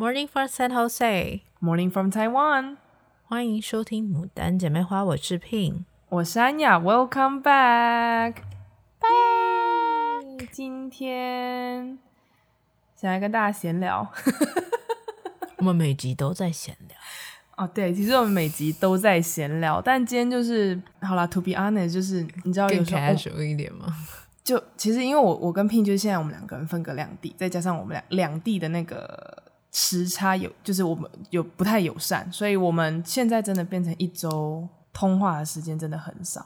Morning from San Jose. Morning from Taiwan. 欢迎收听《牡丹姐妹花》，我是 Pin，我是安雅。Welcome back. Back. 今天想来跟大家闲聊。我们每集都在闲聊。哦，对，其实我们每集都在闲聊，但今天就是好啦。To be honest，就是你知道有时候一点吗？就其实因为我我跟 Pin 就是现在我们两个人分隔两地，再加上我们两两地的那个。时差有，就是我们有不太友善，所以我们现在真的变成一周通话的时间真的很少。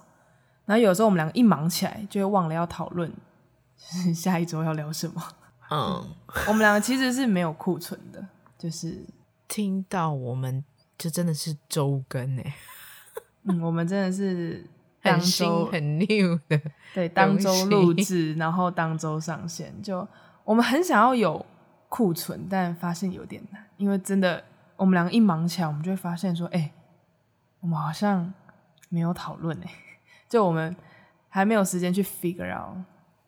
然后有时候我们两个一忙起来，就会忘了要讨论 下一周要聊什么。嗯，我们两个其实是没有库存的，就是 听到我们就真的是周更哎。嗯，我们真的是当周很 new 的，对，当周录制，然后当周上线，就我们很想要有。库存，但发现有点难，因为真的，我们两个一忙起来，我们就会发现说，哎、欸，我们好像没有讨论哎，就我们还没有时间去 figure out。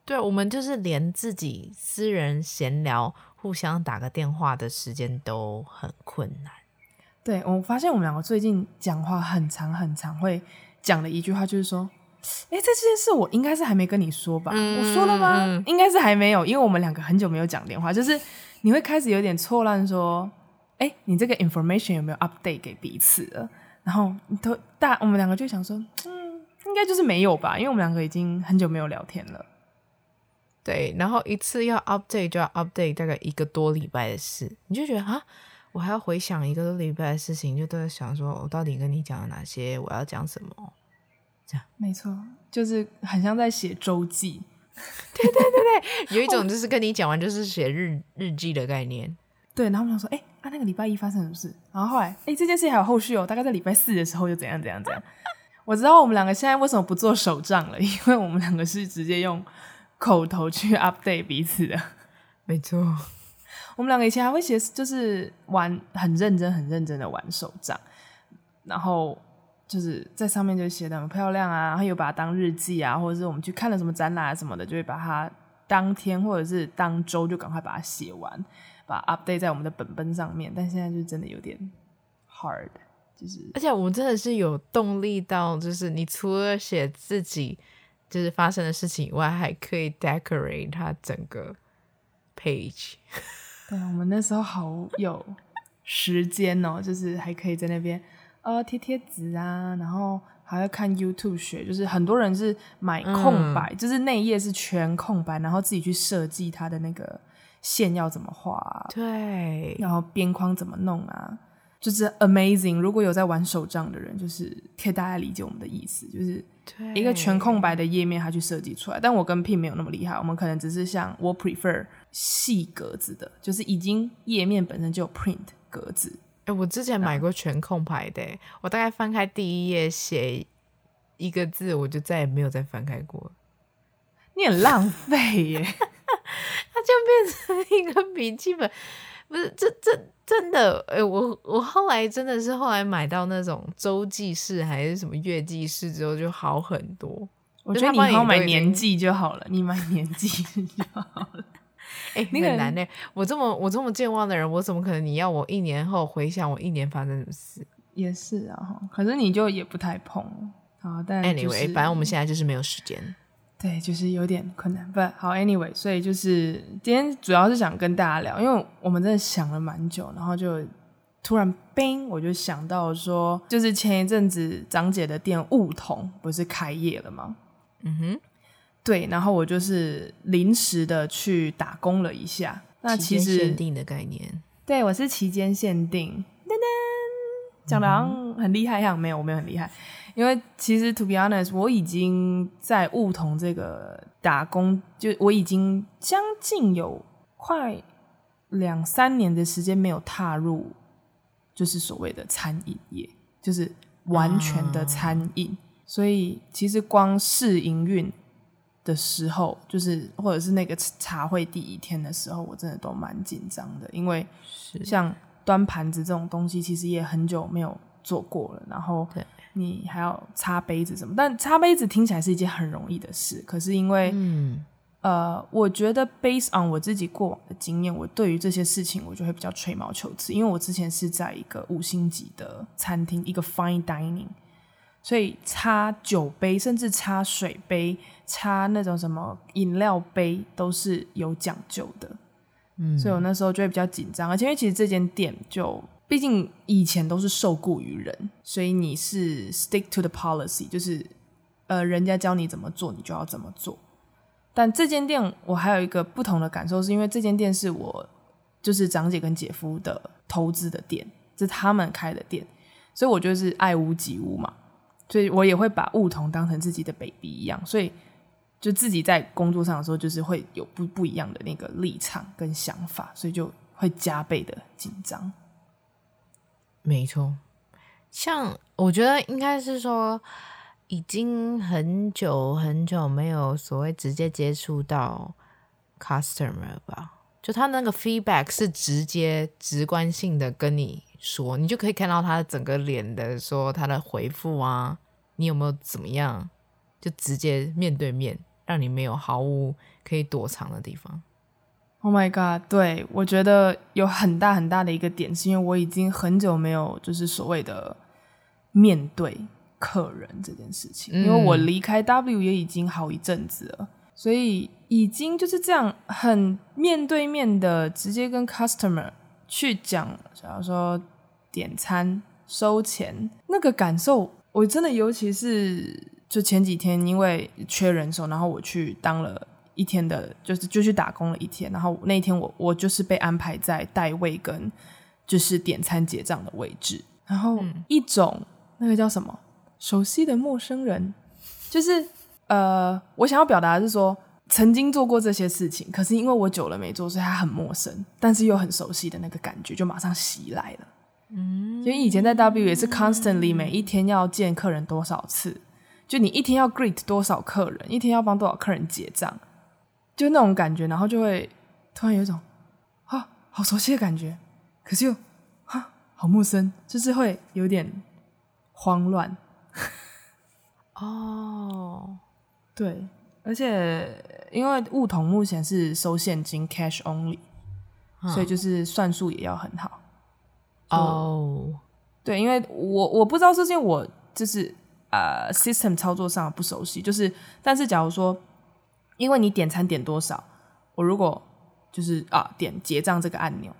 对，我们就是连自己私人闲聊、互相打个电话的时间都很困难。对，我发现我们两个最近讲话很长很长，会讲的一句话就是说。哎，这件事我应该是还没跟你说吧？嗯、我说了吗？嗯、应该是还没有，因为我们两个很久没有讲电话，就是你会开始有点错乱，说，哎，你这个 information 有没有 update 给彼此了？然后都大，我们两个就想说，嗯，应该就是没有吧，因为我们两个已经很久没有聊天了。对，然后一次要 update 就要 update 大概一个多礼拜的事，你就觉得啊，我还要回想一个多礼拜的事情，就都在想说我到底跟你讲了哪些，我要讲什么。这样没错，就是很像在写周记。对对对对，有一种就是跟你讲完就是写日日记的概念。对，然后我们想说，哎，啊那个礼拜一发生什么事？然后后来，哎，这件事还有后续哦，大概在礼拜四的时候又怎样怎样怎样。我知道我们两个现在为什么不做手账了，因为我们两个是直接用口头去 update 彼此的。没错，我们两个以前还会写，就是玩很认真、很认真的玩手账，然后。就是在上面就写的很漂亮啊，然后又把它当日记啊，或者是我们去看了什么展览啊什么的，就会把它当天或者是当周就赶快把它写完，把 update 在我们的本本上面。但现在就真的有点 hard，就是而且我们真的是有动力到，就是你除了写自己就是发生的事情以外，还可以 decorate 它整个 page。对，我们那时候好有时间哦，就是还可以在那边。呃，贴贴纸啊，然后还要看 YouTube 学，就是很多人是买空白，嗯、就是内页是全空白，然后自己去设计它的那个线要怎么画，啊，对，然后边框怎么弄啊，就是 amazing。如果有在玩手账的人，就是可以大家理解我们的意思，就是一个全空白的页面，他去设计出来。但我跟 Pin 没有那么厉害，我们可能只是像我 prefer 细格子的，就是已经页面本身就有 print 格子。哎，我之前买过全控牌的，啊、我大概翻开第一页写一个字，我就再也没有再翻开过。你很浪费耶，它就变成一个笔记本，不是这这真的哎，我我后来真的是后来买到那种周记式还是什么月记式之后就好很多。我觉得你以后买年记就好了，你买年记 就好了。哎，很难呢。我这么我这么健忘的人，我怎么可能？你要我一年后回想我一年发生什么事？也是啊，可是你就也不太碰啊。但、就是、anyway，反正我们现在就是没有时间。对，就是有点困难。不好，anyway，所以就是今天主要是想跟大家聊，因为我们真的想了蛮久，然后就突然冰，我就想到说，就是前一阵子张姐的店梧桐不是开业了吗？嗯哼。对，然后我就是临时的去打工了一下。那其实限定的概念，对，我是期间限定。噔噔，讲的好像很厉害一样，没有，我没有很厉害。因为其实 to be honest，我已经在梧桐这个打工，就我已经将近有快两三年的时间没有踏入，就是所谓的餐饮业，就是完全的餐饮。嗯、所以其实光试营运。的时候，就是或者是那个茶会第一天的时候，我真的都蛮紧张的，因为像端盘子这种东西，其实也很久没有做过了。然后你还要擦杯子什么，但擦杯子听起来是一件很容易的事，可是因为嗯。呃，我觉得 based on 我自己过往的经验，我对于这些事情我就会比较吹毛求疵，因为我之前是在一个五星级的餐厅，一个 fine dining，所以擦酒杯，甚至擦水杯，擦那种什么饮料杯都是有讲究的。嗯，所以我那时候就会比较紧张，而且因为其实这间店就毕竟以前都是受雇于人，所以你是 stick to the policy，就是呃，人家教你怎么做，你就要怎么做。但这间店我还有一个不同的感受，是因为这间店是我就是长姐跟姐夫的投资的店，是他们开的店，所以我就是爱屋及乌嘛，所以我也会把梧桐当成自己的 baby 一样，所以就自己在工作上的时候，就是会有不不一样的那个立场跟想法，所以就会加倍的紧张。没错，像我觉得应该是说。已经很久很久没有所谓直接接触到 customer 吧？就他那个 feedback 是直接直观性的跟你说，你就可以看到他整个脸的说他的回复啊，你有没有怎么样？就直接面对面，让你没有毫无可以躲藏的地方。Oh my god！对，我觉得有很大很大的一个点，是因为我已经很久没有就是所谓的面对。客人这件事情，因为我离开 W 也已经好一阵子了，所以已经就是这样很面对面的直接跟 customer 去讲，假如说点餐收钱那个感受，我真的尤其是就前几天因为缺人手，然后我去当了一天的，就是就去打工了一天，然后那一天我我就是被安排在带位跟就是点餐结账的位置，然后一种那个叫什么？熟悉的陌生人，就是呃，我想要表达的是说，曾经做过这些事情，可是因为我久了没做，所以他很陌生，但是又很熟悉的那个感觉就马上袭来了。嗯，因为以前在 W 也是 constantly 每一天要见客人多少次，就你一天要 greet 多少客人，一天要帮多少客人结账，就那种感觉，然后就会突然有一种啊，好熟悉的感觉，可是又啊，好陌生，就是会有点慌乱。哦，oh. 对，而且因为梧桐目前是收现金 cash only. 所以就是算数也要很好。哦，oh. 对，因为我我不知道是因为我就是呃 system 操作上不熟悉，就是但是假如说因为你点餐点多少，我如果就是啊点结账这个按钮，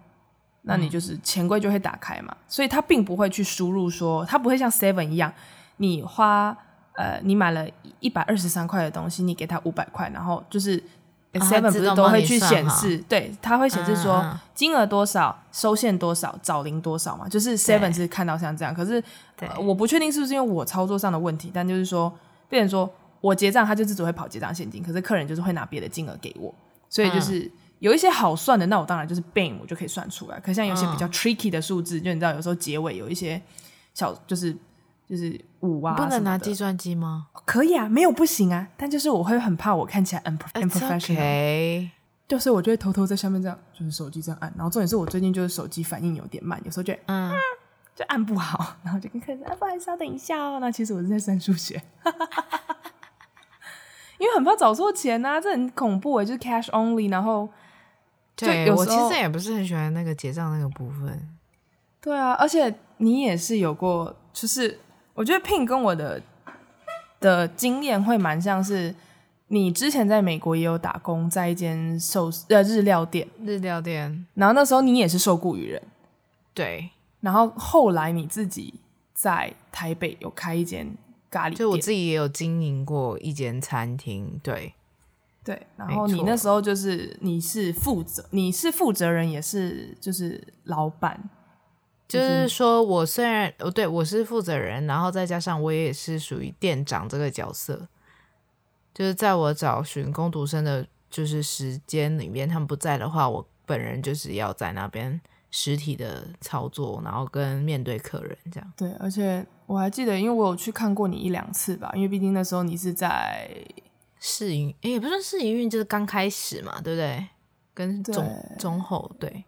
那你就是钱柜就会打开嘛，所以它并不会去输入说，它不会像 seven 一样。你花呃，你买了一百二十三块的东西，你给他五百块，然后就是 Seven 不是都会去显示，对，他会显示说金额多少，收现多少，找零多少嘛，就是 Seven 是看到像这样。可是我不确定是不是因为我操作上的问题，但就是说，变成说我结账，他就只会跑结账现金，可是客人就是会拿别的金额给我，所以就是有一些好算的，那我当然就是 Bang 我就可以算出来。可是像有些比较 tricky 的数字，就你知道有时候结尾有一些小就是。就是五啊，不能拿计算机吗？可以啊，没有不行啊。但就是我会很怕我看起来 unprofessional，okay. 就是我就会偷偷在下面这样，就是手机这样按。然后重点是我最近就是手机反应有点慢，有时候就嗯，就按不好，然后就跟客人说：“啊，不好意思，稍等一下哦。”那其实我是在算数学，因为很怕找错钱呐、啊，这很恐怖诶，就是 cash only。然后就对我其实也不是很喜欢那个结账那个部分。对啊，而且你也是有过，就是。我觉得 Pin 跟我的的经验会蛮像是，你之前在美国也有打工，在一间寿呃日料店，日料店，然后那时候你也是受雇于人，对，然后后来你自己在台北有开一间咖喱店，就我自己也有经营过一间餐厅，对，对，然后你那时候就是你是负责，你是负责人，也是就是老板。就是说，我虽然哦，对我是负责人，然后再加上我也是属于店长这个角色，就是在我找寻工读生的，就是时间里面，他们不在的话，我本人就是要在那边实体的操作，然后跟面对客人这样。对，而且我还记得，因为我有去看过你一两次吧，因为毕竟那时候你是在试营，诶，也不算试营运，就是刚开始嘛，对不对？跟中中后对。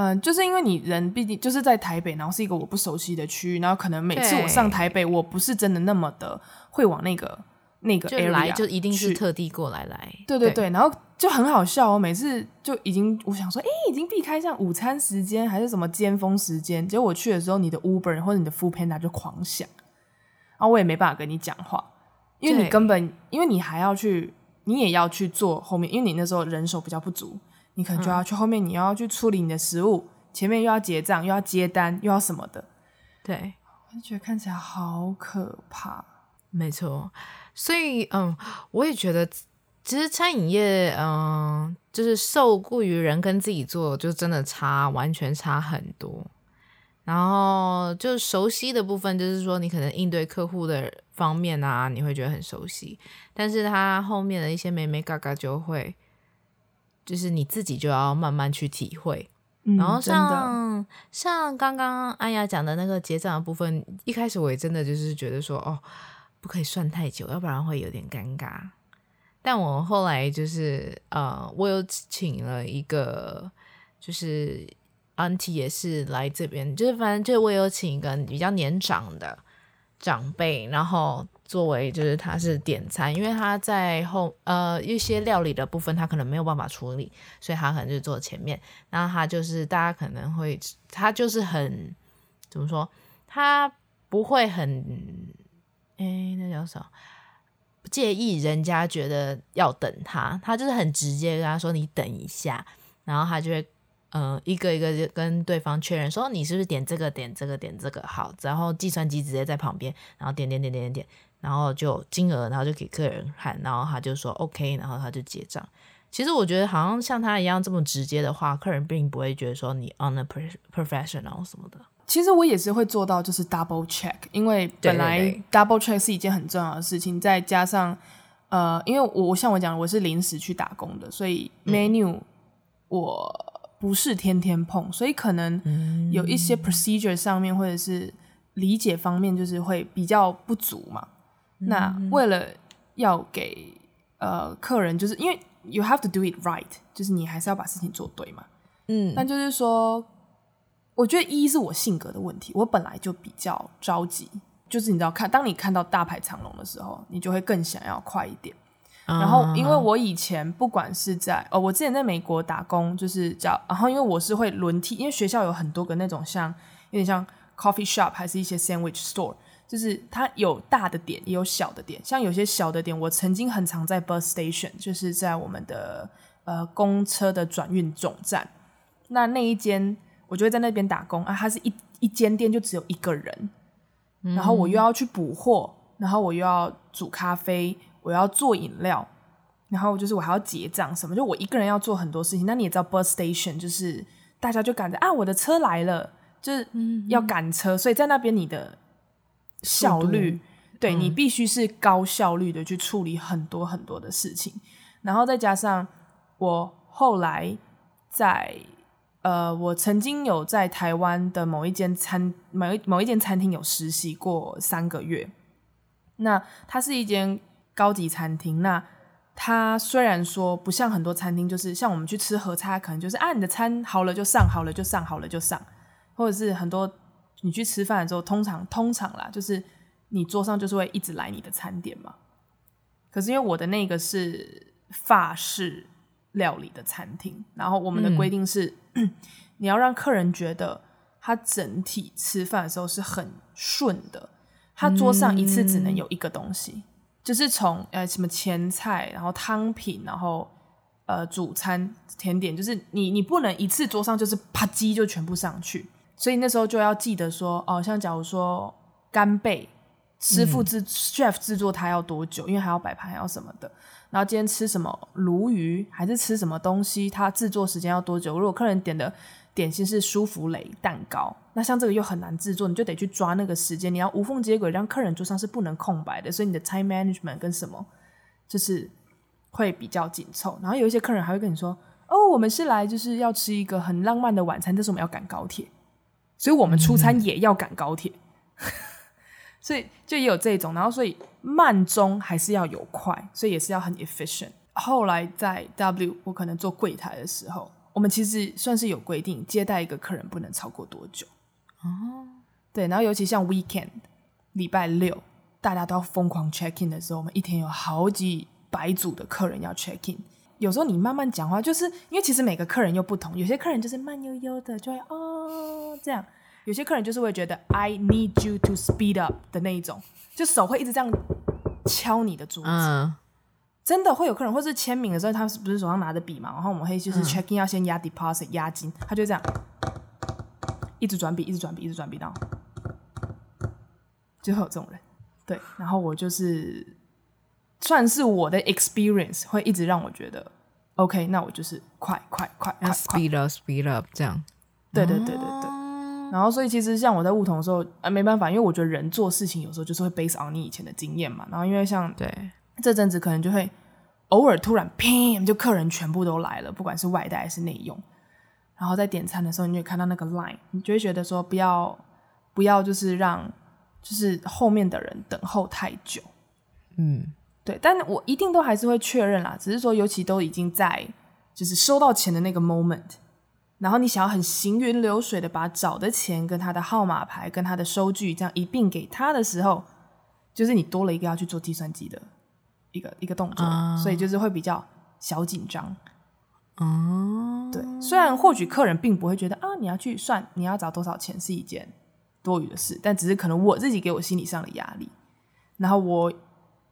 嗯，就是因为你人毕竟就是在台北，然后是一个我不熟悉的区域，然后可能每次我上台北，我不是真的那么的会往那个那个 area 来就一定是特地过来来。对对对，对然后就很好笑哦，每次就已经我想说，哎，已经避开像午餐时间还是什么尖峰时间，结果我去的时候，你的 Uber 或者你的 Foodpanda 就狂响，然后我也没办法跟你讲话，因为你根本因为你还要去，你也要去做后面，因为你那时候人手比较不足，你可能就要去后面，你要去处理你的食物，嗯、前面又要结账，又要接单，又要什么的。对，我就觉得看起来好可怕。没错，所以嗯，我也觉得，其实餐饮业嗯，就是受雇于人跟自己做，就真的差，完全差很多。然后就熟悉的部分，就是说你可能应对客户的方面啊，你会觉得很熟悉，但是他后面的一些美眉嘎嘎就会，就是你自己就要慢慢去体会。然后像像刚刚安雅讲的那个结账的部分，一开始我也真的就是觉得说，哦，不可以算太久，要不然会有点尴尬。但我后来就是呃，我有请了一个，就是 auntie 也是来这边，就是反正就我有请一个比较年长的长辈，然后。作为就是他是点餐，因为他在后呃一些料理的部分他可能没有办法处理，所以他可能就坐前面。然后他就是大家可能会他就是很怎么说，他不会很诶，那叫什么？不介意人家觉得要等他，他就是很直接跟他说，你等一下，然后他就会。嗯、呃，一个一个就跟对方确认说，你是不是点这个点这个点这个好，然后计算机直接在旁边，然后点点点点点点，然后就金额，然后就给客人看，然后他就说 OK，然后他就结账。其实我觉得好像像他一样这么直接的话，客人并不会觉得说你 on a professional 什么的。其实我也是会做到就是 double check，因为本来 double check 是一件很重要的事情，再加上呃，因为我像我讲我是临时去打工的，所以 menu、嗯、我。不是天天碰，所以可能有一些 procedure 上面或者是理解方面，就是会比较不足嘛。嗯、那为了要给呃客人，就是因为 you have to do it right，就是你还是要把事情做对嘛。嗯，但就是说，我觉得一是我性格的问题，我本来就比较着急，就是你知道看，当你看到大排长龙的时候，你就会更想要快一点。然后，因为我以前不管是在哦，我之前在美国打工，就是叫，然后因为我是会轮替，因为学校有很多个那种像有点像 coffee shop，还是一些 sandwich store，就是它有大的点，也有小的点。像有些小的点，我曾经很常在 bus station，就是在我们的呃公车的转运总站，那那一间我就会在那边打工啊，它是一一间店就只有一个人，然后我又要去补货，然后我又要煮咖啡。我要做饮料，然后就是我还要结账什么，就我一个人要做很多事情。那你也知道，bus station 就是大家就赶着啊，我的车来了，就是要赶车，嗯、所以在那边你的效率，对、嗯、你必须是高效率的去处理很多很多的事情。然后再加上我后来在呃，我曾经有在台湾的某一间餐某一某一间餐厅有实习过三个月，那它是一间。高级餐厅，那它虽然说不像很多餐厅，就是像我们去吃合菜，可能就是啊，你的餐好了就上，好了就上，好了就上，或者是很多你去吃饭的时候，通常通常啦，就是你桌上就是会一直来你的餐点嘛。可是因为我的那个是法式料理的餐厅，然后我们的规定是，嗯、你要让客人觉得他整体吃饭的时候是很顺的，他桌上一次只能有一个东西。嗯就是从呃什么前菜，然后汤品，然后呃主餐甜点，就是你你不能一次桌上就是啪叽就全部上去，所以那时候就要记得说哦，像假如说干贝，师傅制、嗯、chef 制作它要多久，因为还要摆盘还要什么的，然后今天吃什么鲈鱼还是吃什么东西，它制作时间要多久？如果客人点的。点心是舒芙蕾蛋糕，那像这个又很难制作，你就得去抓那个时间，你要无缝接轨，让客人桌上是不能空白的，所以你的 time management 跟什么就是会比较紧凑。然后有一些客人还会跟你说：“哦，我们是来就是要吃一个很浪漫的晚餐，但是我们要赶高铁，所以我们出餐也要赶高铁。”所以就也有这种，然后所以慢中还是要有快，所以也是要很 efficient。后来在 W 我可能做柜台的时候。我们其实算是有规定，接待一个客人不能超过多久。哦，对，然后尤其像 weekend，礼拜六，大家都要疯狂 check in 的时候，我们一天有好几百组的客人要 check in。有时候你慢慢讲话，就是因为其实每个客人又不同，有些客人就是慢悠悠的，就会哦这样；有些客人就是会觉得 I need you to speed up 的那一种，就手会一直这样敲你的桌子。嗯真的会有客人，或是签名的时候，他是不是手上拿着笔嘛？然后我们会就是 check in 要先压 deposit 押金，他就这样一直转笔，一直转笔，一直转笔，然后就会有这种人。对，然后我就是算是我的 experience 会一直让我觉得 OK，那我就是快快快快 speed up speed up 这样。对对对对对。然后所以其实像我在梧桐的时候，啊没办法，因为我觉得人做事情有时候就是会 base on 你以前的经验嘛。然后因为像对这阵子可能就会。偶尔突然砰，就客人全部都来了，不管是外带还是内用。然后在点餐的时候，你就看到那个 line，你就会觉得说不要不要，就是让就是后面的人等候太久。嗯，对。但我一定都还是会确认啦，只是说尤其都已经在就是收到钱的那个 moment，然后你想要很行云流水的把找的钱跟他的号码牌跟他的收据这样一并给他的时候，就是你多了一个要去做计算机的。一个一个动作，uh, 所以就是会比较小紧张。哦，uh, 对，虽然或许客人并不会觉得啊，你要去算你要找多少钱是一件多余的事，但只是可能我自己给我心理上的压力。然后我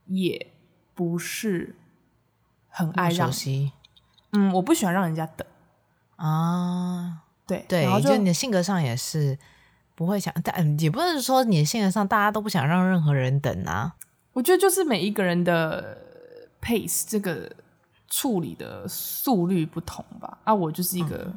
也不是很爱让，嗯，我不喜欢让人家等啊。Uh, 对对，然后就你的性格上也是不会想，但也不是说你的性格上大家都不想让任何人等啊。我觉得就是每一个人的 pace 这个处理的速率不同吧。啊，我就是一个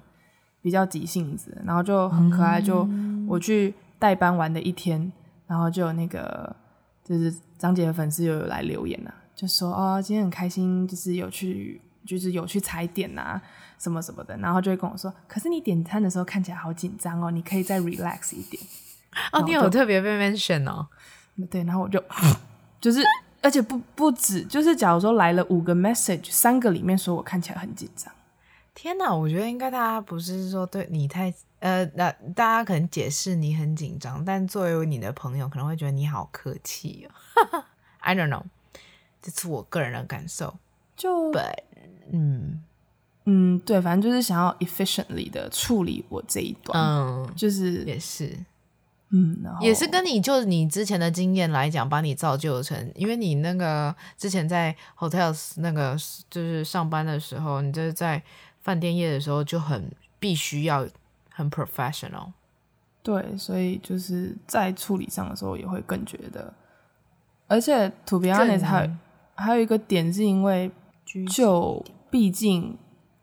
比较急性子，然后就很可爱。就我去代班玩的一天，然后就有那个就是张姐的粉丝又有来留言呐、啊，就说哦，今天很开心，就是有去就是有去踩点啊，什么什么的，然后就会跟我说，可是你点餐的时候看起来好紧张哦，你可以再 relax 一点。哦，你有特别被 mention 哦？对，然后我就。就是，而且不不止，就是假如说来了五个 message，三个里面说我看起来很紧张。天哪，我觉得应该大家不是说对你太呃，那大家可能解释你很紧张，但作为你的朋友可能会觉得你好客气哦。I don't know，这是我个人的感受。就，But, 嗯嗯，对，反正就是想要 efficiently 的处理我这一段，嗯，就是也是。嗯，也是跟你就你之前的经验来讲，把你造就成，因为你那个之前在 hotels 那个就是上班的时候，你就是在饭店业的时候就很必须要很 professional。对，所以就是在处理上的时候也会更觉得，而且 to be honest 还有还有一个点是因为，就毕竟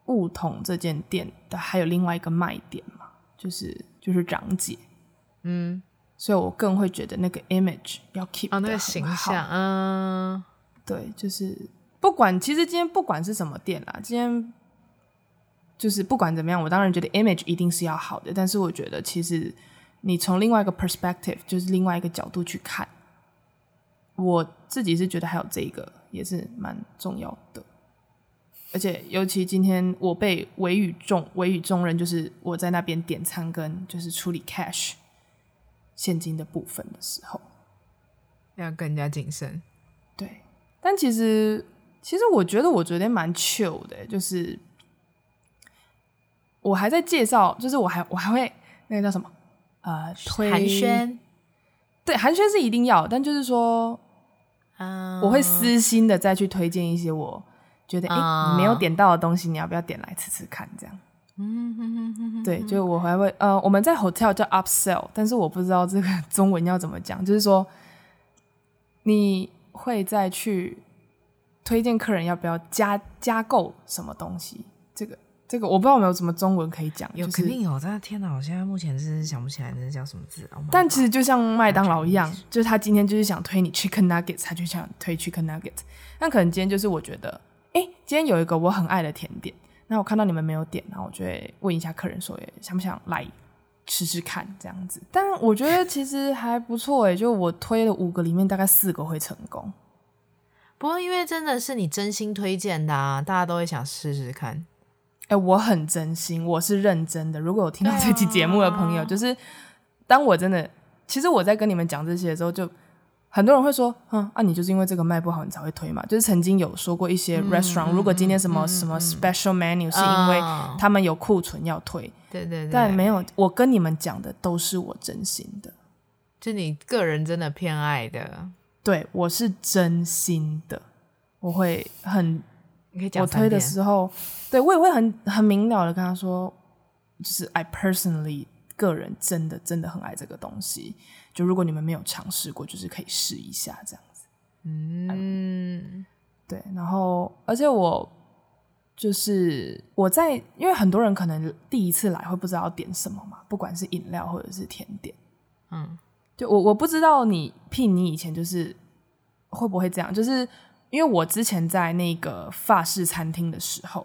梧桐这间店的还有另外一个卖点嘛，就是就是长姐。嗯，所以我更会觉得那个 image 要 keep 啊，那个形象，嗯，对，就是不管其实今天不管是什么店啦，今天就是不管怎么样，我当然觉得 image 一定是要好的，但是我觉得其实你从另外一个 perspective，就是另外一个角度去看，我自己是觉得还有这个也是蛮重要的，而且尤其今天我被委以重委以重任，就是我在那边点餐跟就是处理 cash。现金的部分的时候，要更加谨慎。对，但其实，其实我觉得我昨天蛮 chill 的，就是我还在介绍，就是我还我还会那个叫什么呃推寒暄，对，寒暄是一定要，但就是说，嗯，我会私心的再去推荐一些我觉得哎、嗯、你没有点到的东西，你要不要点来吃吃看？这样。嗯哼哼哼哼，对，就我还会呃，我们在 hotel 叫 upsell，但是我不知道这个中文要怎么讲，就是说你会再去推荐客人要不要加加购什么东西，这个这个我不知道有没有什么中文可以讲，有、就是、肯定有，但是天哪，我现在目前是想不起来那是叫什么字。Oh、但其实就像麦当劳一样，就是他今天就是想推你 chicken nuggets，他就想推 chicken nuggets，那可能今天就是我觉得，哎，今天有一个我很爱的甜点。那我看到你们没有点，然后我就会问一下客人说，想不想来吃吃看这样子？但我觉得其实还不错诶，就我推了五个里面大概四个会成功。不过因为真的是你真心推荐的啊，大家都会想试试看。哎，我很真心，我是认真的。如果有听到这期节目的朋友，啊、就是当我真的，其实我在跟你们讲这些的时候就，就很多人会说，嗯，啊，你就是因为这个卖不好，你才会推嘛。就是曾经有说过一些 restaurant，、嗯、如果今天什么、嗯、什么 special menu、嗯、是因为他们有库存要推，对对对，但没有，我跟你们讲的都是我真心的，就你个人真的偏爱的，对，我是真心的，我会很，我推的时候，对我也会很很明了的跟他说，就是 I personally 个人真的真的很爱这个东西。就如果你们没有尝试过，就是可以试一下这样子。嗯，对。然后，而且我就是我在，因为很多人可能第一次来会不知道点什么嘛，不管是饮料或者是甜点。嗯，就我我不知道你聘你以前就是会不会这样，就是因为我之前在那个法式餐厅的时候，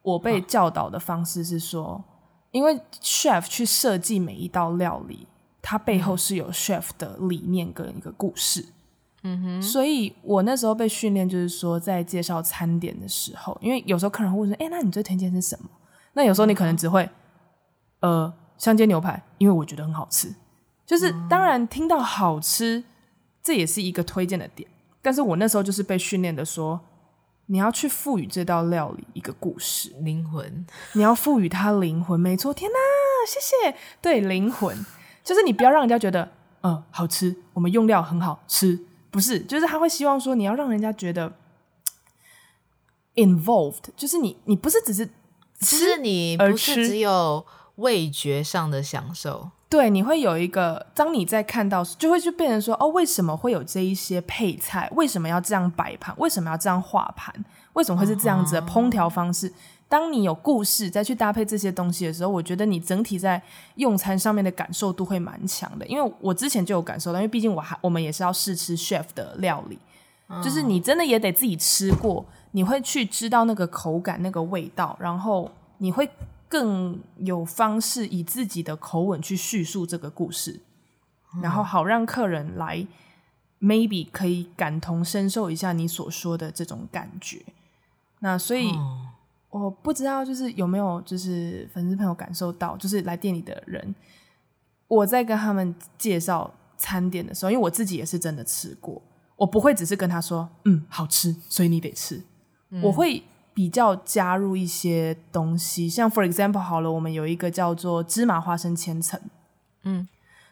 我被教导的方式是说，因为 chef 去设计每一道料理。它背后是有 chef 的理念跟一个故事，嗯哼，所以我那时候被训练，就是说在介绍餐点的时候，因为有时候客人会问说：“哎，那你最推荐是什么？”那有时候你可能只会，呃，香煎牛排，因为我觉得很好吃。就是当然听到好吃，这也是一个推荐的点。但是我那时候就是被训练的说，你要去赋予这道料理一个故事灵魂，你要赋予它灵魂。没错，天哪，谢谢，对，灵魂。就是你不要让人家觉得，嗯，好吃，我们用料很好吃，不是，就是他会希望说你要让人家觉得 involved，就是你你不是只是吃，你不是只有味觉上的享受，对，你会有一个，当你在看到，就会去变成说，哦，为什么会有这一些配菜？为什么要这样摆盘？为什么要这样画盘？为什么会是这样子的烹调方式？Uh huh. 当你有故事再去搭配这些东西的时候，我觉得你整体在用餐上面的感受度会蛮强的。因为我之前就有感受到，因为毕竟我还我们也是要试吃 chef 的料理，嗯、就是你真的也得自己吃过，你会去知道那个口感、那个味道，然后你会更有方式以自己的口吻去叙述这个故事，嗯、然后好让客人来 maybe 可以感同身受一下你所说的这种感觉。那所以。嗯我不知道，就是有没有就是粉丝朋友感受到，就是来店里的人，我在跟他们介绍餐点的时候，因为我自己也是真的吃过，我不会只是跟他说，嗯，好吃，所以你得吃。嗯、我会比较加入一些东西，像 for example 好了，我们有一个叫做芝麻花生千层，嗯，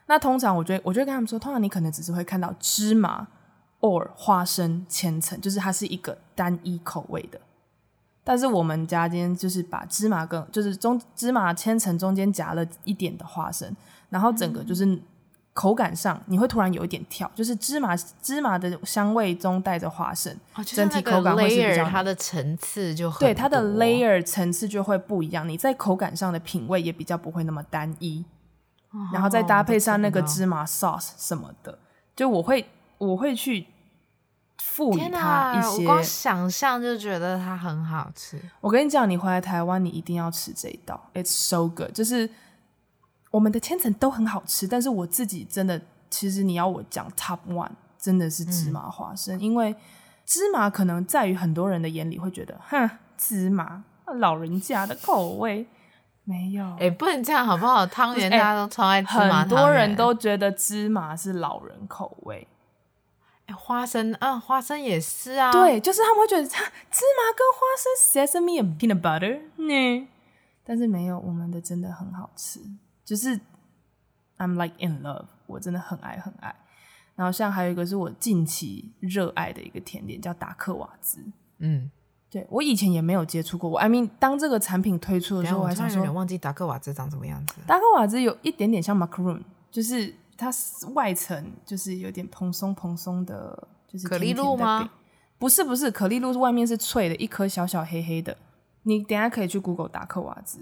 那通常我觉得，我就会跟他们说，通常你可能只是会看到芝麻 or 花生千层，就是它是一个单一口味的。但是我们家今天就是把芝麻跟就是中芝麻千层中间夹了一点的花生，然后整个就是口感上你会突然有一点跳，就是芝麻芝麻的香味中带着花生，哦、整体口感会是比较它的层次就很对它的 layer 层次就会不一样，你在口感上的品味也比较不会那么单一，哦、然后再搭配上那个芝麻 sauce 什么的，就我会我会去。赋予它一些，我光想象就觉得它很好吃。我跟你讲，你回来台湾，你一定要吃这一道，It's so good。就是我们的千层都很好吃，但是我自己真的，其实你要我讲 Top One，真的是芝麻花生，嗯、因为芝麻可能在于很多人的眼里会觉得，哼，芝麻老人家的口味没有。哎、欸，不能这样好不好？汤圆大家都超爱芝麻汤圆，很多人都觉得芝麻是老人口味。花生啊，花生也是啊。对，就是他们会觉得它 芝麻跟花生，sesame and peanut butter，嗯，但是没有我们的真的很好吃，就是 I'm like in love，我真的很爱很爱。然后像还有一个是我近期热爱的一个甜点，叫达克瓦兹。嗯，对我以前也没有接触过。我 I mean，当这个产品推出的时候，我还想说，忘记达克瓦兹长什么样子。达克瓦兹有一点点像 macaroon，就是。它外层就是有点蓬松蓬松的，就是。可丽露吗？不是不是，可丽露外面是脆的，一颗小小黑黑的。你等下可以去 Google 达克瓦兹。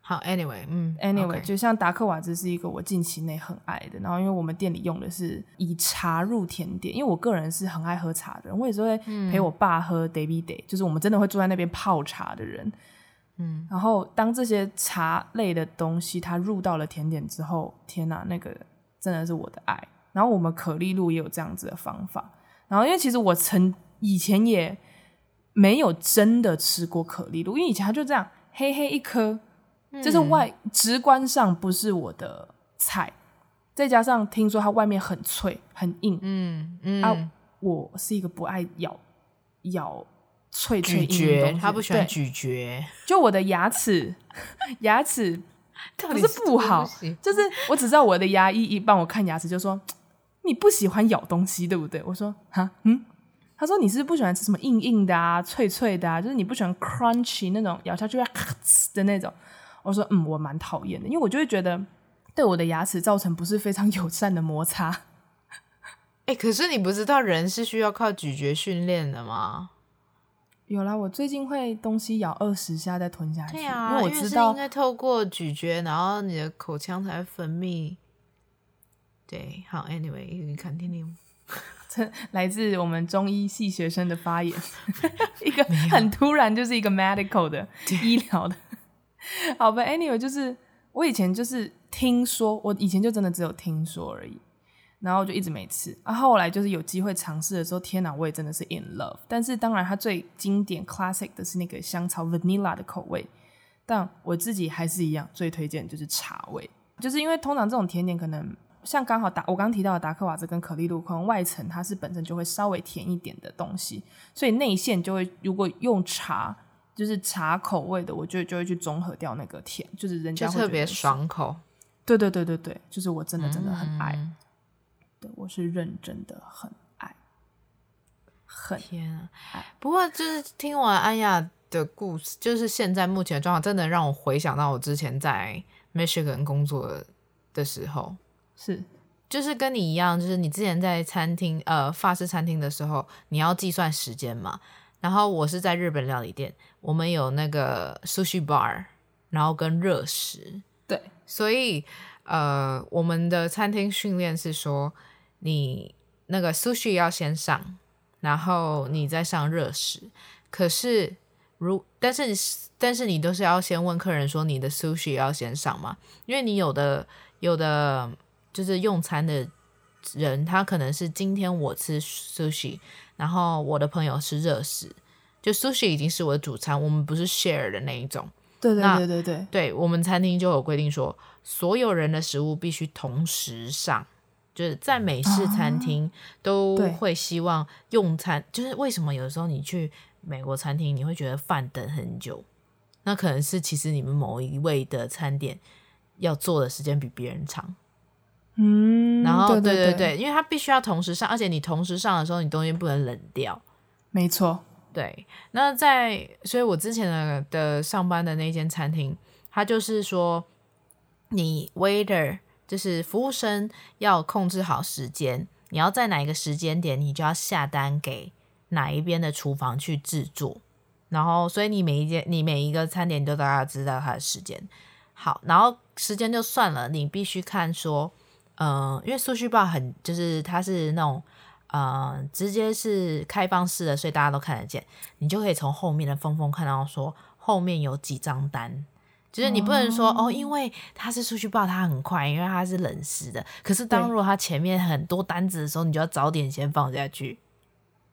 好，Anyway，嗯，Anyway，Okay. 就像达克瓦兹是一个我近期内很爱的。然后因为我们店里用的是以茶入甜点，因为我个人是很爱喝茶的人，我也是会陪我爸喝 Davy Day，就是我们真的会坐在那边泡茶的人。嗯，然后当这些茶类的东西它入到了甜点之后，天哪，那个。真的是我的爱，然后我们可丽露也有这样子的方法，然后因为其实我曾以前也没有真的吃过可丽露，因为以前它就这样黑黑一颗，嗯、就是外直观上不是我的菜，再加上听说它外面很脆很硬，嗯嗯。啊，我是一个不爱咬咬脆脆硬的东西，他不喜欢咀嚼，就我的牙齿 牙齿 不是不好，就是我只知道我的牙医一帮我看牙齿就说你不喜欢咬东西对不对？我说哈嗯。他说：“你是不是不喜欢吃什么硬硬的啊、脆脆的啊？就是你不喜欢 crunchy 那种咬下去会咔呲的那种。”我说：“嗯，我蛮讨厌的，因为我就会觉得对我的牙齿造成不是非常 友善的摩擦。”哎、欸，可是你不知道人是需要靠咀嚼训练的吗？有啦，我最近会东西咬二十下再吞下去。对啊，因为我知道应该透过咀嚼，然后你的口腔才会分泌。对，好，Anyway，你看，听听。来自我们中医系学生的发言，一个很突然，就是一个 medical 的医疗的，好吧？Anyway，就是我以前就是听说，我以前就真的只有听说而已，然后就一直没吃。啊，后来就是有机会尝试的时候，天哪，我也真的是 in love。但是当然，它最经典 classic 的是那个香草 vanilla 的口味，但我自己还是一样最推荐就是茶味，就是因为通常这种甜点可能。像刚好达我刚刚提到的达克瓦兹跟可丽露，可能外层它是本身就会稍微甜一点的东西，所以内馅就会如果用茶就是茶口味的，我就就会去中和掉那个甜，就是人家会特别爽口。对对对对对，就是我真的真的很爱，嗯、对我是认真的很爱，很天啊！不过就是听完安雅的故事，就是现在目前的状况，真的让我回想到我之前在 Michigan 工作的时候。是，就是跟你一样，就是你之前在餐厅，呃，法式餐厅的时候，你要计算时间嘛。然后我是在日本料理店，我们有那个 sushi bar，然后跟热食。对，所以呃，我们的餐厅训练是说，你那个 sushi 要先上，然后你再上热食。可是如，但是但是你都是要先问客人说，你的 sushi 要先上吗？因为你有的有的。就是用餐的人，他可能是今天我吃 sushi，然后我的朋友吃热食，就 sushi 已经是我的主餐，我们不是 share 的那一种。对对对对对，对我们餐厅就有规定说，所有人的食物必须同时上，就是在美式餐厅都会希望用餐，啊、就是为什么有的时候你去美国餐厅，你会觉得饭等很久，那可能是其实你们某一位的餐点要做的时间比别人长。嗯，然后对对对，对对对，因为它必须要同时上，而且你同时上的时候，你东西不能冷掉。没错，对。那在，所以我之前的的上班的那间餐厅，他就是说，你 waiter 就是服务生要控制好时间，你要在哪一个时间点，你就要下单给哪一边的厨房去制作。然后，所以你每一间，你每一个餐点你都大概知道它的时间。好，然后时间就算了，你必须看说。嗯，因为 sushi bar 很就是它是那种，嗯，直接是开放式的，所以大家都看得见。你就可以从后面的缝缝看到说后面有几张单，就是你不能说哦，哦，因为他是 sushi bar，它很快，因为他是冷食的。可是当如果它前面很多单子的时候，你就要早点先放下去，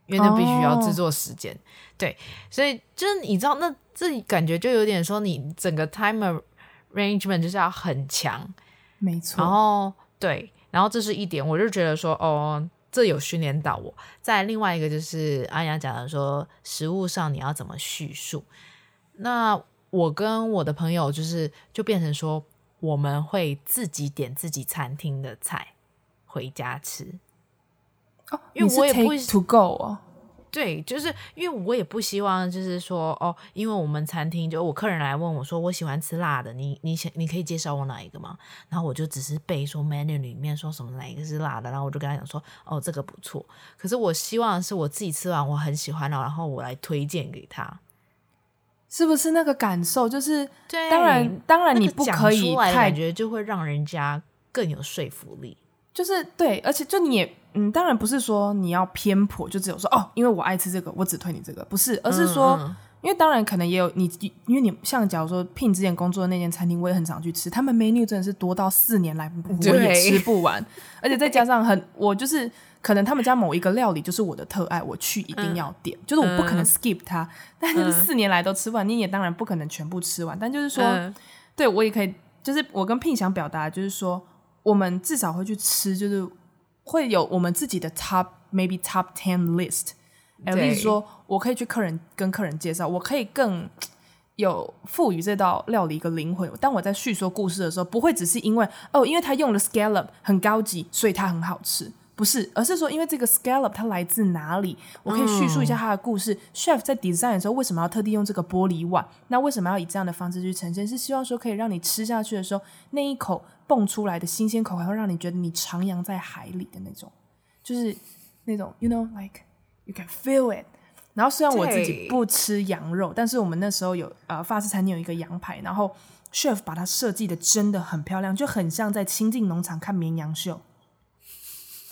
因为那必须要制作时间。哦、对，所以就是你知道，那这感觉就有点说你整个 time arrangement 就是要很强，没错，然后。对，然后这是一点，我就觉得说，哦，这有训练到我。再另外一个就是安雅讲的说，食物上你要怎么叙述。那我跟我的朋友就是就变成说，我们会自己点自己餐厅的菜回家吃。哦，因为我也不会 to go 哦。对，就是因为我也不希望，就是说哦，因为我们餐厅就我客人来问我说，我喜欢吃辣的，你你想你可以介绍我哪一个吗？然后我就只是背说 menu 里面说什么哪一个是辣的，然后我就跟他讲说，哦，这个不错。可是我希望是我自己吃完我很喜欢了，然后我来推荐给他，是不是那个感受？就是对，当然当然你不可以太感觉就会让人家更有说服力。就是对，而且就你也嗯，当然不是说你要偏颇，就只有说哦，因为我爱吃这个，我只推你这个，不是，而是说，嗯嗯，因为当然可能也有你，因为你像假如说聘之前工作的那间餐厅，我也很常去吃，他们 menu 真的是多到四年来我也吃不完，而且再加上很，我就是可能他们家某一个料理就是我的特爱，我去一定要点，嗯、就是我不可能 skip 它，嗯、但是四年来都吃不完，你也当然不可能全部吃完，但就是说，嗯、对我也可以，就是我跟聘想表达就是说。我们至少会去吃，就是会有我们自己的 top maybe top ten list。哎，例如说，我可以去客人跟客人介绍，我可以更有赋予这道料理一个灵魂。当我在叙说故事的时候，不会只是因为哦，因为他用了 scallop 很高级，所以它很好吃。不是，而是说，因为这个 scallop 它来自哪里，我可以叙述一下它的故事。嗯、Chef 在 design 的时候，为什么要特地用这个玻璃碗？那为什么要以这样的方式去呈现？是希望说可以让你吃下去的时候，那一口蹦出来的新鲜口，还会让你觉得你徜徉在海里的那种，就是那种 you know like you can feel it。然后虽然我自己不吃羊肉，但是我们那时候有呃法式餐厅有一个羊排，然后 Chef 把它设计的真的很漂亮，就很像在亲近农场看绵羊秀。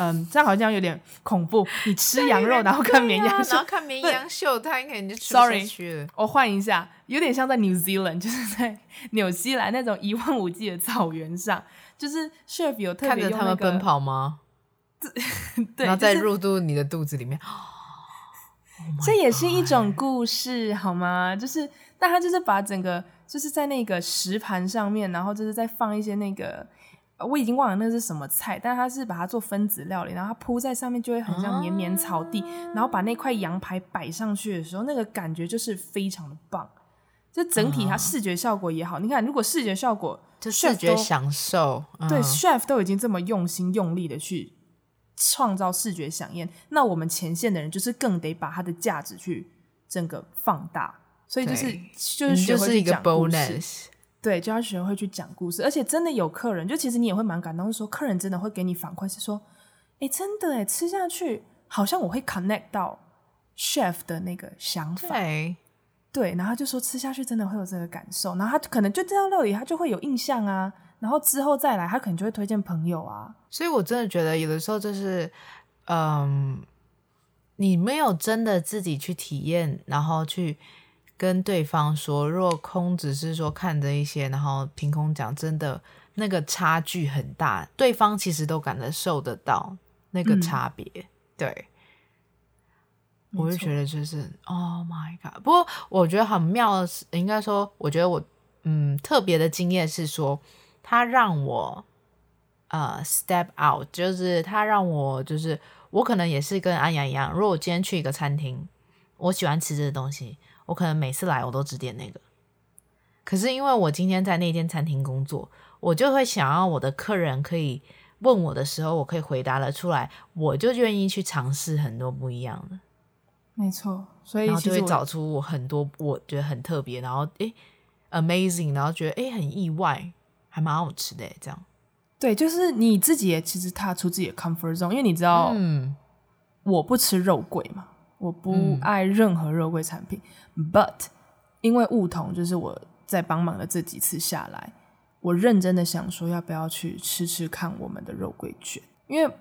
嗯，这样好像有点恐怖。你吃羊肉，然后看绵羊秀，然后看绵羊秀，他应该就吃不下去了。我换一下，有点像在 New Zealand，就是在纽西兰那种一望无际的草原上，就是 Chef 有特别、那个、看着他们奔跑吗？对，然后再入肚你的肚子里面。这也是一种故事，好吗？就是，但他就是把整个，就是在那个石盘上面，然后就是再放一些那个。我已经忘了那是什么菜，但它是把它做分子料理，然后它铺在上面就会很像绵绵草地，啊、然后把那块羊排摆上去的时候，那个感觉就是非常的棒。就整体它视觉效果也好，啊、你看，如果视觉效果就视觉享受，嗯、对 chef 都已经这么用心用力的去创造视觉饗宴，那我们前线的人就是更得把它的价值去整个放大，所以就是对就是学会去讲故事。对，就要学会去讲故事，而且真的有客人，就其实你也会蛮感动，说客人真的会给你反馈，是说，哎，真的哎，吃下去好像我会 connect 到 chef 的那个想法，对，对，然后就说吃下去真的会有这个感受，然后他可能就这道料理他就会有印象啊，然后之后再来他可能就会推荐朋友啊，所以我真的觉得有的时候就是，嗯，你没有真的自己去体验，然后去。跟对方说，若空只是说看着一些，然后凭空讲，真的那个差距很大，对方其实都感得受得到那个差别。嗯、对，我就觉得就是，Oh my God！不过我觉得很妙的是，应该说，我觉得我嗯特别的经验是说，他让我呃 step out，就是他让我就是我可能也是跟安雅一样，如果我今天去一个餐厅，我喜欢吃这个东西。我可能每次来我都只点那个，可是因为我今天在那间餐厅工作，我就会想要我的客人可以问我的时候，我可以回答得出来，我就愿意去尝试很多不一样的。没错，所以然后就会找出我很多我觉得很特别，然后诶 amazing，然后觉得诶很意外，还蛮好吃的这样。对，就是你自己也其实踏出自己的 comfort zone，因为你知道，嗯，我不吃肉桂嘛。我不爱任何肉桂产品，嗯，but 因为梧桐就是我在帮忙的这几次下来，我认真的想说要不要去吃吃看我们的肉桂卷，因为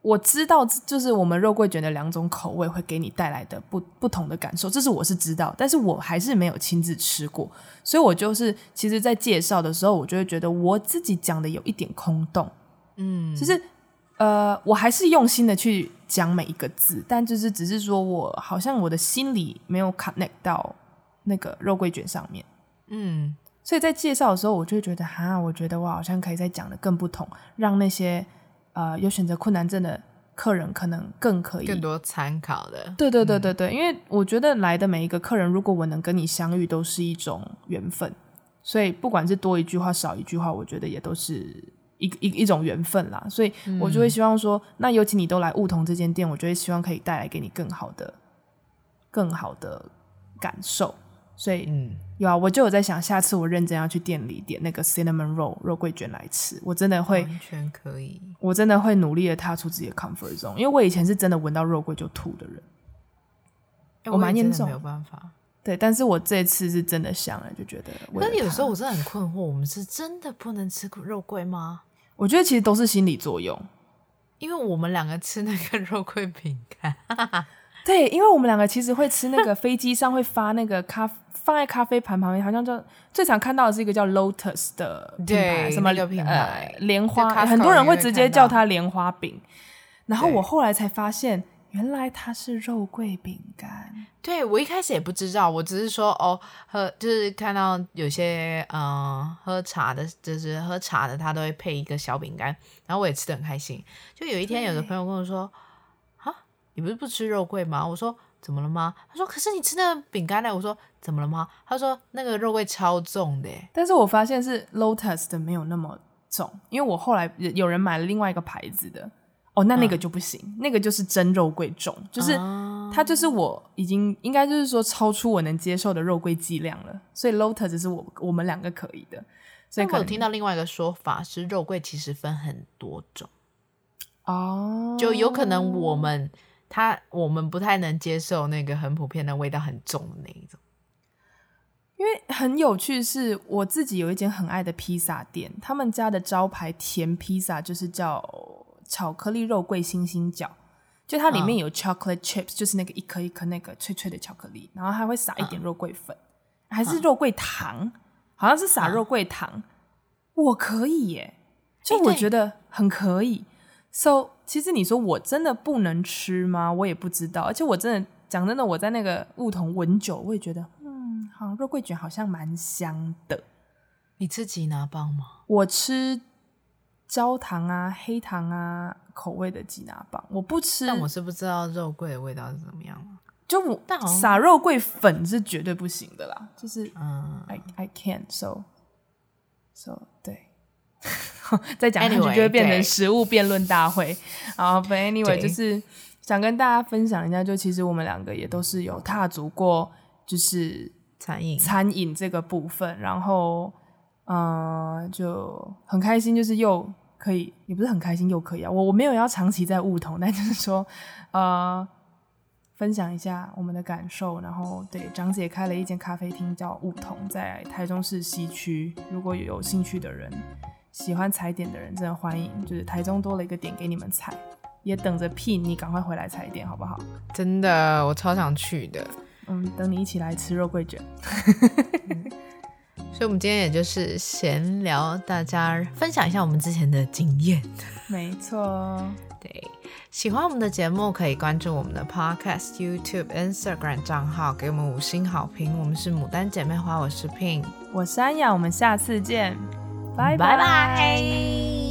我知道就是我们肉桂卷的两种口味会给你带来的不不同的感受，这是我是知道，但是我还是没有亲自吃过，所以我就是其实在介绍的时候，我就会觉得我自己讲的有一点空洞，嗯，其实。呃，我还是用心的去讲每一个字，但就是只是说我好像我的心里没有 connect 到那个肉桂卷上面，嗯，所以在介绍的时候，我就会觉得哈，我觉得我好像可以再讲的更不同，让那些呃有选择困难症的客人可能更可以更多参考的。对对对对对，嗯，因为我觉得来的每一个客人，如果我能跟你相遇，都是一种缘分，所以不管是多一句话少一句话，我觉得也都是。一一一种缘分啦，所以我就会希望说，嗯、那尤其你都来梧桐这间店，我就会希望可以带来给你更好的、更好的感受。所以，嗯，有啊，我就有在想，下次我认真要去店里点那个 cinnamon roll 肉桂卷来吃，我真的会完全可以，我真的会努力的踏出自己的 comfort zone，因为我以前是真的闻到肉桂就吐的人，欸、我蛮严重，没有办法。对，但是我这次是真的想了，就觉得。但有时候我真的很困惑，我们是真的不能吃肉桂吗？我觉得其实都是心理作用，因为我们两个吃那个肉桂饼干，对，因为我们两个其实会吃那个飞机上会发那个咖放在咖啡盘旁边，好像叫最常看到的是一个叫 Lotus 的品牌，对什么品牌。呃莲花，很多人会直接叫它莲花饼。然后我后来才发现，原来它是肉桂饼干。对，我一开始也不知道，我只是说哦，喝就是看到有些嗯、呃、喝茶的，就是喝茶的，他都会配一个小饼干，然后我也吃的很开心。就有一天，有个朋友跟我说：“啊，你不是不吃肉桂吗？”我说：“怎么了吗？”他说：“可是你吃那个饼干呢？”我说：“怎么了吗？”他说：“那个肉桂超重的。”但是我发现是 Lotus 的没有那么重，因为我后来有人买了另外一个牌子的。哦，那那个就不行，嗯、那个就是真肉桂重，就是、啊、它就是我已经应该就是说超出我能接受的肉桂剂量了，所以 Lotus 是我我们两个可以的。所以可我有听到另外一个说法是肉桂其实分很多种哦，就有可能我们它我们不太能接受那个很普遍的味道很重的那一种，因为很有趣是我自己有一间很爱的披萨店，他们家的招牌甜披萨就是叫。巧克力肉桂星星角，就它里面有 chocolate chips，、嗯、就是那个一颗一颗那个脆脆的巧克力，然后还会撒一点肉桂粉，嗯、还是肉桂糖，嗯、好像是撒肉桂糖。嗯、我可以耶，就我觉得很可以。欸、so 其实你说我真的不能吃吗？我也不知道。而且我真的讲真的，我在那个梧桐闻酒，我也觉得，嗯，好，肉桂卷好像蛮香的。你自己拿棒吗？我吃。焦糖啊，黑糖啊，口味的吉拿棒我不吃，但我是不知道肉桂的味道是怎么样。就我撒肉桂粉是绝对不行的啦，就是嗯，I I can't so so 对，再讲下去就会变成食物辩论大会。然后 But anyway 就是想跟大家分享一下，就其实我们两个也都是有踏足过，就是餐饮餐饮这个部分，然后嗯、呃，就很开心，就是又。可以，也不是很开心，又可以啊。我我没有要长期在梧桐，但就是说，呃，分享一下我们的感受。然后，对，张姐开了一间咖啡厅叫梧桐，在台中市西区。如果有兴趣的人，喜欢踩点的人，真的欢迎。就是台中多了一个点给你们踩，也等着聘你赶快回来踩点，好不好？真的，我超想去的。嗯，等你一起来吃肉桂卷。嗯所以，我们今天也就是闲聊，大家分享一下我们之前的经验。没错，对，喜欢我们的节目可以关注我们的 Podcast、YouTube、Instagram 账号，给我们五星好评。我们是牡丹姐妹花，我是 Pin，我是安雅，我们下次见，拜拜拜。